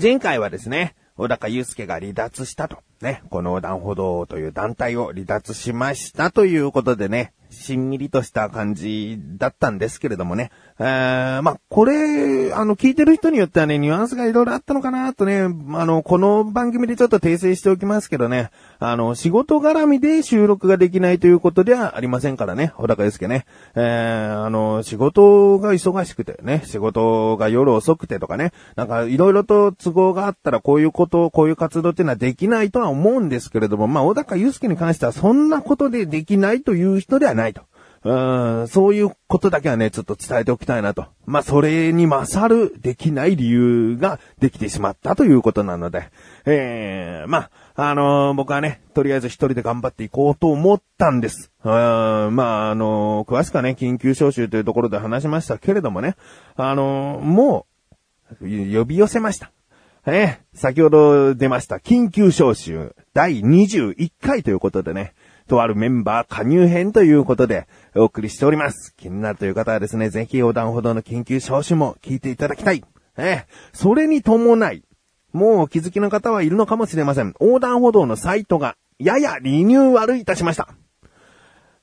前回はですね、小高祐介が離脱したと。ね、この横断歩道という団体を離脱しましたということでね、しんみりとした感じだったんですけれどもね。えー、まあ、これ、あの、聞いてる人によってはね、ニュアンスがいろいろあったのかなとね、あの、この番組でちょっと訂正しておきますけどね、あの、仕事絡みで収録ができないということではありませんからね、小高祐介ね。えー、あの、仕事が忙しくてね、仕事が夜遅くてとかね、なんかいろいろと都合があったらこういうこと、こういう活動っていうのはできないとは思うんですけれども、まあ、小高祐介に関してはそんなことでできないという人ではないと。うん、そういうことだけはね、ちょっと伝えておきたいなと。まあ、それに勝るできない理由ができてしまったということなので、ええー、まあ、あのー、僕はね、とりあえず一人で頑張っていこうと思ったんです。うん、まあ、あのー、詳しくはね、緊急招集というところで話しましたけれどもね、あのもう、呼び寄せました。え、先ほど出ました、緊急招集第21回ということでね、とあるメンバー加入編ということでお送りしております。気になるという方はですね、ぜひ横断歩道の緊急招集も聞いていただきたい。えそれに伴い、もうお気づきの方はいるのかもしれません。横断歩道のサイトがややリニューアルいたしました。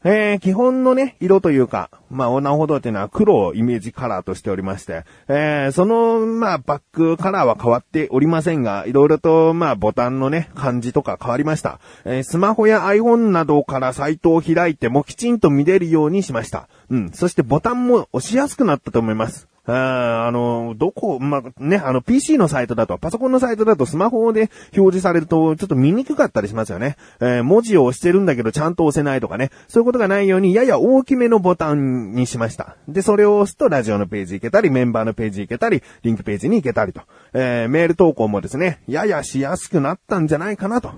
えー、基本のね、色というか、まあ、横断歩道っていうのは黒をイメージカラーとしておりまして、えー、その、まあ、バックカラーは変わっておりませんが、いろいろと、まあ、ボタンのね、感じとか変わりました。えー、スマホや iPhone などからサイトを開いてもきちんと見れるようにしました。うん。そしてボタンも押しやすくなったと思います。あの、どこ、ま、ね、あの、PC のサイトだと、パソコンのサイトだとスマホで表示されると、ちょっと見にくかったりしますよね。えー、文字を押してるんだけど、ちゃんと押せないとかね。そういうことがないように、やや大きめのボタンにしました。で、それを押すと、ラジオのページ行けたり、メンバーのページ行けたり、リンクページに行けたりと。えー、メール投稿もですね、ややしやすくなったんじゃないかなと、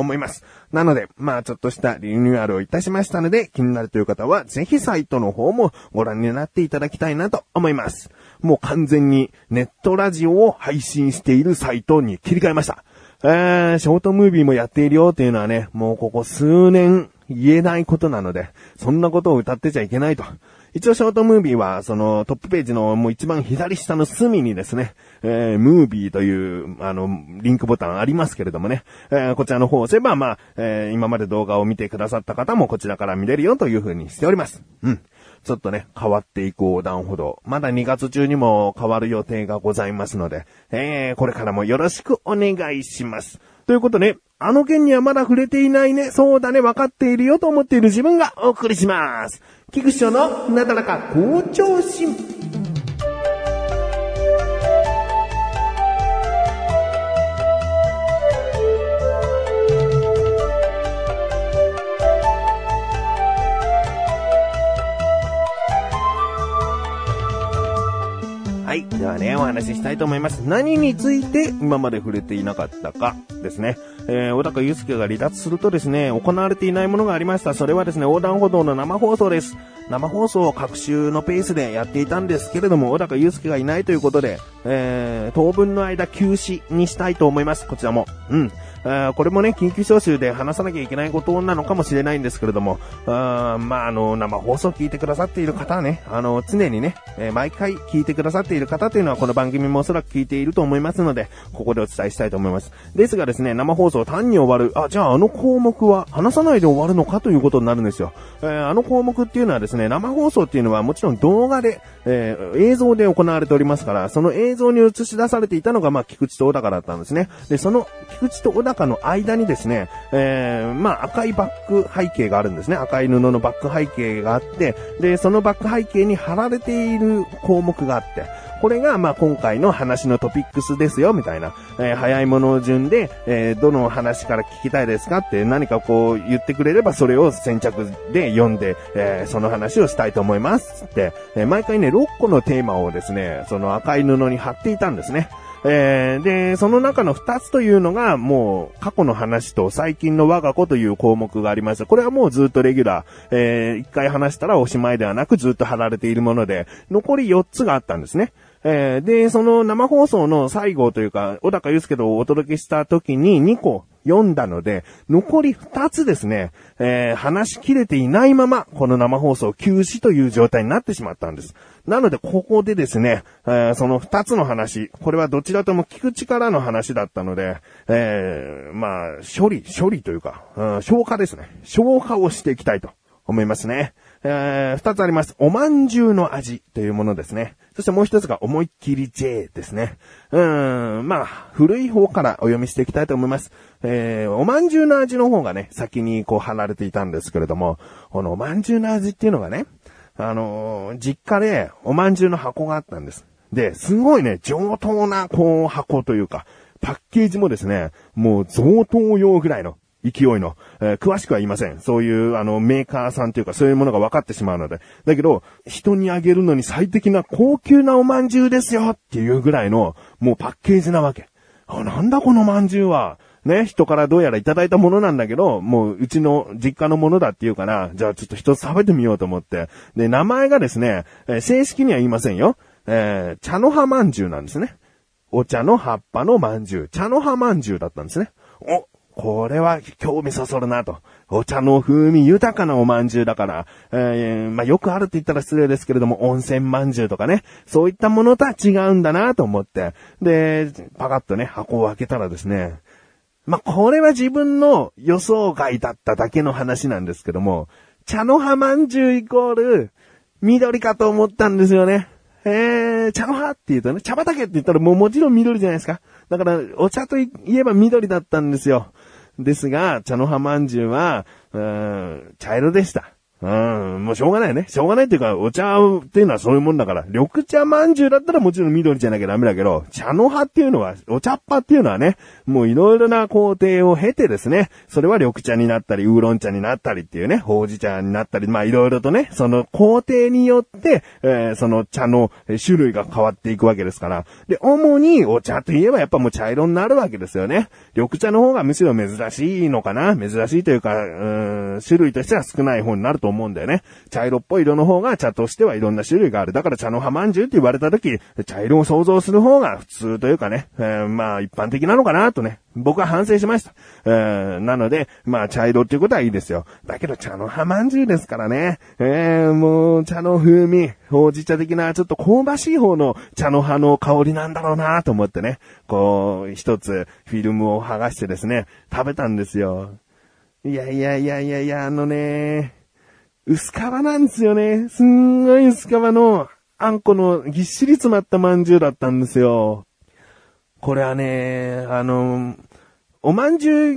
思います。なので、まあちょっとしたリニューアルをいたしましたので、気になるという方は、ぜひサイトの方もご覧になっていただきたいなと思います。もう完全にネットラジオを配信しているサイトに切り替えました。えー、ショートムービーもやっているよっていうのはね、もうここ数年言えないことなので、そんなことを歌ってちゃいけないと。一応ショートムービーは、そのトップページのもう一番左下の隅にですね、えー、ムービーという、あの、リンクボタンありますけれどもね、えー、こちらの方を押せば、まあ、えー、今まで動画を見てくださった方もこちらから見れるよという風にしております。うん。ちょっとね、変わっていく横断歩道。まだ2月中にも変わる予定がございますので、えー、これからもよろしくお願いします。ということで、あの件にはまだ触れていないね、そうだね、分かっているよと思っている自分がお送りします。菊師匠のなだらか校長心。ね、お話ししたいと思います。何について今まで触れていなかったかですね。えー、小高祐介が離脱するとですね、行われていないものがありました。それはですね、横断歩道の生放送です。生放送を各週のペースでやっていたんですけれども、小高祐介がいないということで、えー、当分の間休止にしたいと思います。こちらも。うん。これもね、緊急招集で話さなきゃいけないことなのかもしれないんですけれども、あまあ、あの、生放送聞いてくださっている方はね、あの、常にね、えー、毎回聞いてくださっている方というのはこの番組もおそらく聞いていると思いますので、ここでお伝えしたいと思います。ですがですね、生放送単に終わる、あ、じゃああの項目は話さないで終わるのかということになるんですよ。えー、あの項目っていうのはですね、生放送っていうのはもちろん動画で、えー、映像で行われておりますから、その映像に映し出されていたのが、まあ、菊池と小高だったんですね。で、その菊池と小高中の間にですね、えー、まあ、赤いバック背景があるんですね。赤い布のバック背景があって、で、そのバック背景に貼られている項目があって、これが、まあ、今回の話のトピックスですよ、みたいな。えー、早いもの順で、えー、どの話から聞きたいですかって何かこう言ってくれれば、それを先着で読んで、えー、その話をしたいと思います。って、え毎回ね、6個のテーマをですね、その赤い布に貼っていたんですね。えー、で、その中の二つというのが、もう、過去の話と最近の我が子という項目がありました。これはもうずっとレギュラー、えー、一回話したらおしまいではなくずっと貼られているもので、残り4つがあったんですね。えー、で、その生放送の最後というか、小高祐介とお届けした時に2個読んだので、残り2つですね、えー、話し切れていないまま、この生放送休止という状態になってしまったんです。なので、ここでですね、えー、その二つの話、これはどちらとも聞く力の話だったので、えー、まあ、処理、処理というか、うん、消化ですね。消化をしていきたいと思いますね。えー、二つあります。おまんじゅうの味というものですね。そしてもう一つが思いっきり J ですね。うーん、まあ、古い方からお読みしていきたいと思います。えー、おまんじゅうの味の方がね、先にこう離れていたんですけれども、このおまんじゅうの味っていうのがね、あのー、実家でおまんじゅうの箱があったんです。で、すごいね、上等な、こう、箱というか、パッケージもですね、もう贈答用ぐらいの勢いの、えー、詳しくは言いません。そういう、あの、メーカーさんというか、そういうものが分かってしまうので。だけど、人にあげるのに最適な高級なおまんじゅうですよっていうぐらいの、もうパッケージなわけ。あ、なんだこのまんじゅうは。ね、人からどうやらいただいたものなんだけど、もううちの実家のものだっていうから、じゃあちょっと一つ食べてみようと思って。で、名前がですね、えー、正式には言いませんよ。えー、茶の葉まんじゅうなんですね。お茶の葉っぱのまんじゅう。茶の葉まんじゅうだったんですね。お、これは興味そそるなと。お茶の風味豊かなお饅頭だから、えー、まあ、よくあるって言ったら失礼ですけれども、温泉饅頭とかね、そういったものとは違うんだなと思って、で、パカッとね、箱を開けたらですね、まあ、これは自分の予想外だっただけの話なんですけども、茶の葉饅頭イコール、緑かと思ったんですよね。えー、茶の葉って言うとね、茶畑って言ったらもうもちろん緑じゃないですか。だから、お茶といえば緑だったんですよ。ですが、茶の葉まんじゅうは、うん、茶色でした。うん、もうしょうがないよね。しょうがないっていうか、お茶っていうのはそういうもんだから、緑茶まんじゅうだったらもちろん緑じゃなきゃダメだけど、茶の葉っていうのは、お茶っ葉っていうのはね、もういろいろな工程を経てですね、それは緑茶になったり、ウーロン茶になったりっていうね、ほうじ茶になったり、まあいろいろとね、その工程によって、えー、その茶の種類が変わっていくわけですから。で、主にお茶といえばやっぱもう茶色になるわけですよね。緑茶の方がむしろ珍しいのかな珍しいというか、うん、種類としては少ない方になると思う思うんだよね。茶色っぽい色の方が茶としてはいろんな種類がある。だから茶の葉まんじゅうって言われた時、茶色を想像する方が普通というかね、えー、まあ一般的なのかなとね、僕は反省しました。えー、なので、まあ茶色っていうことはいいですよ。だけど茶の葉まんじゅうですからね、えー、もう茶の風味、ほうじ茶的なちょっと香ばしい方の茶の葉の香りなんだろうなと思ってね、こう、一つフィルムを剥がしてですね、食べたんですよ。いやいやいやいやいや、あのね、薄皮なんですよね。すんごい薄皮のあんこのぎっしり詰まったまんじゅうだったんですよ。これはね、あの、おまんじゅう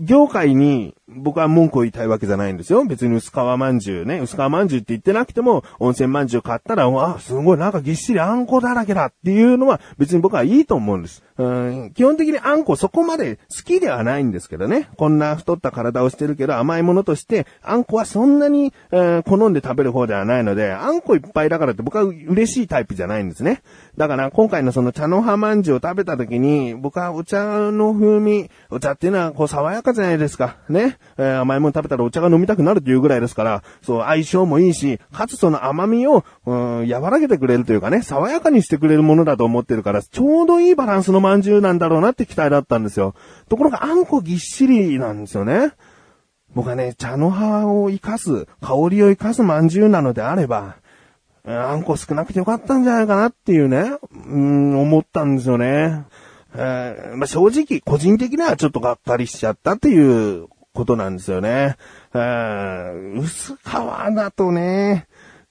業界に僕は文句を言いたいわけじゃないんですよ。別に薄皮まんじゅうね、薄皮まんじゅうって言ってなくても、温泉まんじゅう買ったら、わあ、すごいなんかぎっしりあんこだらけだっていうのは別に僕はいいと思うんです。うん基本的にあんこそこまで好きではないんですけどね。こんな太った体をしてるけど甘いものとして、あんこはそんなに、えー、好んで食べる方ではないので、あんこいっぱいだからって僕は嬉しいタイプじゃないんですね。だから今回のその茶の葉まんじゅうを食べた時に、僕はお茶の風味、お茶っていうのはこう爽やかじゃないですか。ね。えー、甘いもの食べたらお茶が飲みたくなるというぐらいですから、そう、相性もいいし、かつその甘みを、うん、和らげてくれるというかね、爽やかにしてくれるものだと思ってるから、ちょうどいいバランスの饅頭なんだろうなって期待だったんですよ。ところがあんこぎっしりなんですよね。僕はね、茶の葉を活かす、香りを活かす饅頭なのであれば、あんこ少なくてよかったんじゃないかなっていうね、うん、思ったんですよね。えー、まあ、正直、個人的にはちょっとがっかりしちゃったっていうことなんですよね。えー、薄皮だとね、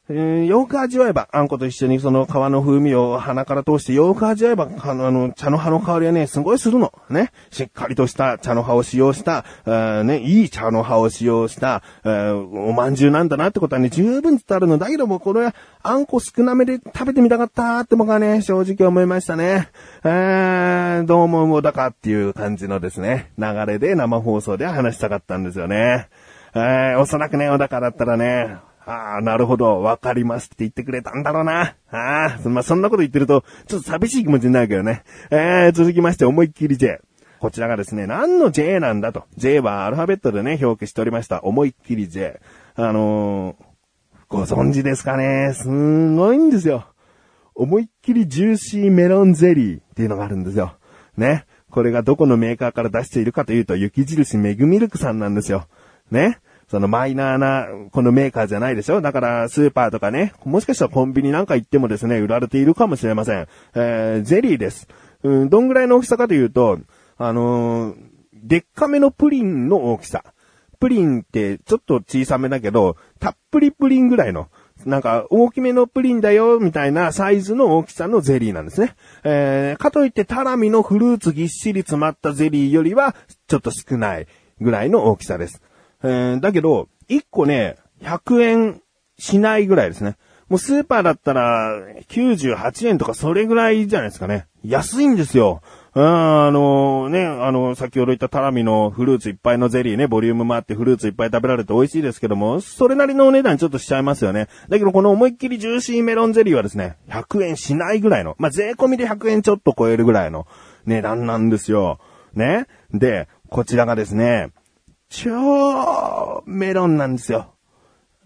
えー、よく味わえば、あんこと一緒にその皮の風味を鼻から通してよく味わえば、あの、茶の葉の香りはね、すごいするの。ね。しっかりとした茶の葉を使用した、えね、いい茶の葉を使用した、えー、お饅頭なんだなってことはね、十分伝わるの。だけども、これは、あんこ少なめで食べてみたかったって僕はね、正直思いましたね。えー、どうももうだかっていう感じのですね、流れで生放送で話したかったんですよね。えー、おそらくね、小高だったらね、ああ、なるほど、わかりますって言ってくれたんだろうな。ああ、まあ、そんなこと言ってると、ちょっと寂しい気持ちになるけどね。えー、続きまして、思いっきり J。こちらがですね、何の J なんだと。J はアルファベットでね、表記しておりました。思いっきり J。あのー、ご存知ですかねすんごいんですよ。思いっきりジューシーメロンゼリーっていうのがあるんですよ。ね。これがどこのメーカーから出しているかというと、雪印メグミルクさんなんですよ。ね。そのマイナーな、このメーカーじゃないでしょ？だからスーパーとかね、もしかしたらコンビニなんか行ってもですね、売られているかもしれません。えー、ゼリーです。うん、どんぐらいの大きさかというと、あのー、でっかめのプリンの大きさ。プリンってちょっと小さめだけど、たっぷりプリンぐらいの。なんか、大きめのプリンだよ、みたいなサイズの大きさのゼリーなんですね。えー、かといってタラミのフルーツぎっしり詰まったゼリーよりは、ちょっと少ないぐらいの大きさです。えー、だけど、1個ね、100円しないぐらいですね。もうスーパーだったら、98円とかそれぐらいじゃないですかね。安いんですよ。うん、あのね、あの、先ほど言ったタラミのフルーツいっぱいのゼリーね、ボリュームもあってフルーツいっぱい食べられて美味しいですけども、それなりのお値段ちょっとしちゃいますよね。だけどこの思いっきりジューシーメロンゼリーはですね、100円しないぐらいの、まあ、税込みで100円ちょっと超えるぐらいの値段なんですよ。ね。で、こちらがですね、超メロンなんですよ。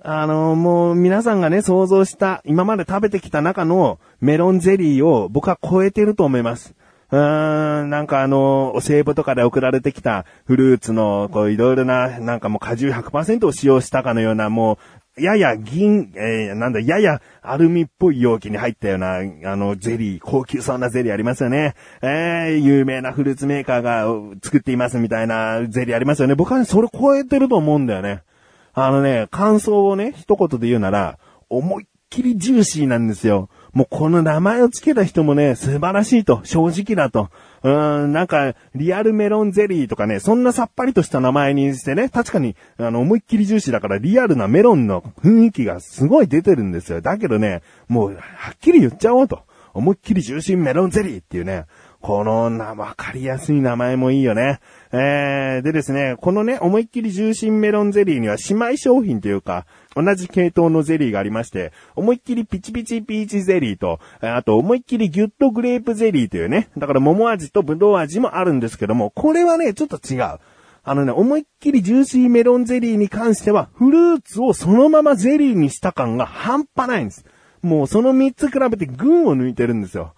あの、もう皆さんがね、想像した、今まで食べてきた中のメロンゼリーを僕は超えてると思います。うーん、なんかあの、お歳暮とかで送られてきたフルーツの、こういろいろな、なんかもう果汁100%を使用したかのような、もう、やや銀、えー、なんだ、ややアルミっぽい容器に入ったような、あの、ゼリー、高級そうなゼリーありますよね。えー、有名なフルーツメーカーが作っていますみたいなゼリーありますよね。僕はね、それ超えてると思うんだよね。あのね、感想をね、一言で言うなら、思いっきりジューシーなんですよ。もうこの名前を付けた人もね、素晴らしいと、正直だと。うーん、なんか、リアルメロンゼリーとかね、そんなさっぱりとした名前にしてね、確かに、あの、思いっきり重視だからリアルなメロンの雰囲気がすごい出てるんですよ。だけどね、もう、はっきり言っちゃおうと。思いっきりジューシーメロンゼリーっていうね、このな、わかりやすい名前もいいよね。えー、でですね、このね、思いっきり重心メロンゼリーには姉妹商品というか、同じ系統のゼリーがありまして、思いっきりピチピチピーチゼリーと、あと思いっきりギュッとグレープゼリーというね、だから桃味とブドウ味もあるんですけども、これはね、ちょっと違う。あのね、思いっきりジューシーメロンゼリーに関しては、フルーツをそのままゼリーにした感が半端ないんです。もうその3つ比べて群を抜いてるんですよ。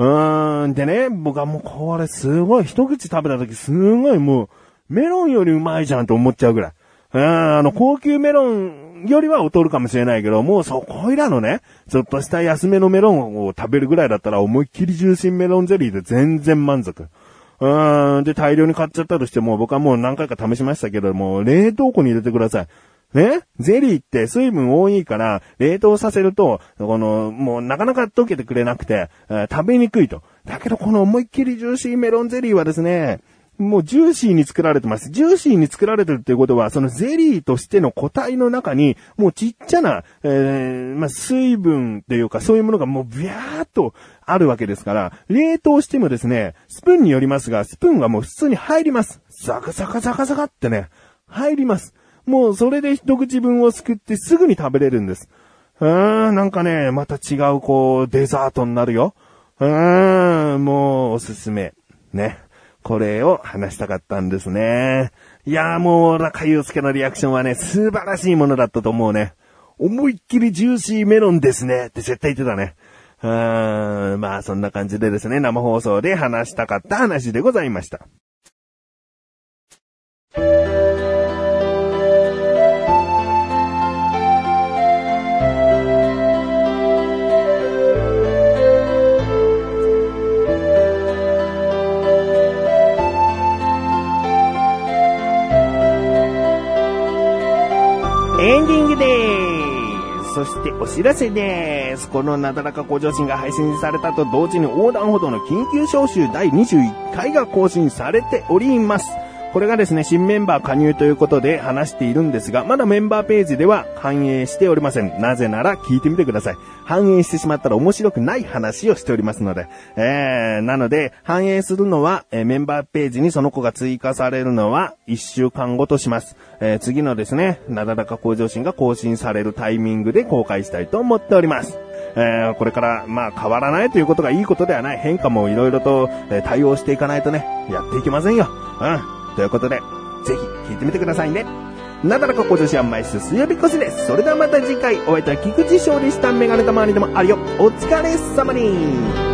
うーん。でね、僕はもうこれすごい、一口食べた時すごいもう、メロンよりうまいじゃんと思っちゃうぐらい。うん、あの、高級メロンよりは劣るかもしれないけど、もうそこいらのね、ちょっとした安めのメロンを食べるぐらいだったら思いっきり重心メロンゼリーで全然満足。うん、で、大量に買っちゃったとしても、僕はもう何回か試しましたけども、冷凍庫に入れてください。ね？ゼリーって水分多いから、冷凍させると、この、もうなかなか溶けてくれなくて、えー、食べにくいと。だけどこの思いっきりジューシーメロンゼリーはですね、もうジューシーに作られてます。ジューシーに作られてるっていうことは、そのゼリーとしての個体の中に、もうちっちゃな、えー、まあ、水分っていうか、そういうものがもうビャーっとあるわけですから、冷凍してもですね、スプーンによりますが、スプーンはもう普通に入ります。ザカザカザカザカってね、入ります。もうそれで一口分をすくってすぐに食べれるんです。うーん、なんかね、また違うこう、デザートになるよ。うーん、もうおすすめ。ね。これを話したかったんですね。いやーもう、中祐介のリアクションはね、素晴らしいものだったと思うね。思いっきりジューシーメロンですねって絶対言ってたね。うーん、まあそんな感じでですね、生放送で話したかった話でございました。エンディングです。そしてお知らせです。このなだらか向上心が配信されたと同時に横断歩道の緊急招集第21回が更新されております。これがですね、新メンバー加入ということで話しているんですが、まだメンバーページでは反映しておりません。なぜなら聞いてみてください。反映してしまったら面白くない話をしておりますので。えー、なので、反映するのは、えー、メンバーページにその子が追加されるのは1週間後とします。えー、次のですね、なだらか向上心が更新されるタイミングで公開したいと思っております。えー、これから、まあ変わらないということがいいことではない。変化もいろいろと、えー、対応していかないとね、やっていけませんよ。うん。ということで、ぜひ聞いてみてくださいね。なだらか今年は毎週水曜日越しです。それではまた次回、お会いいた菊池翔でした。メガネたまわりでもあるよ。お疲れ様に。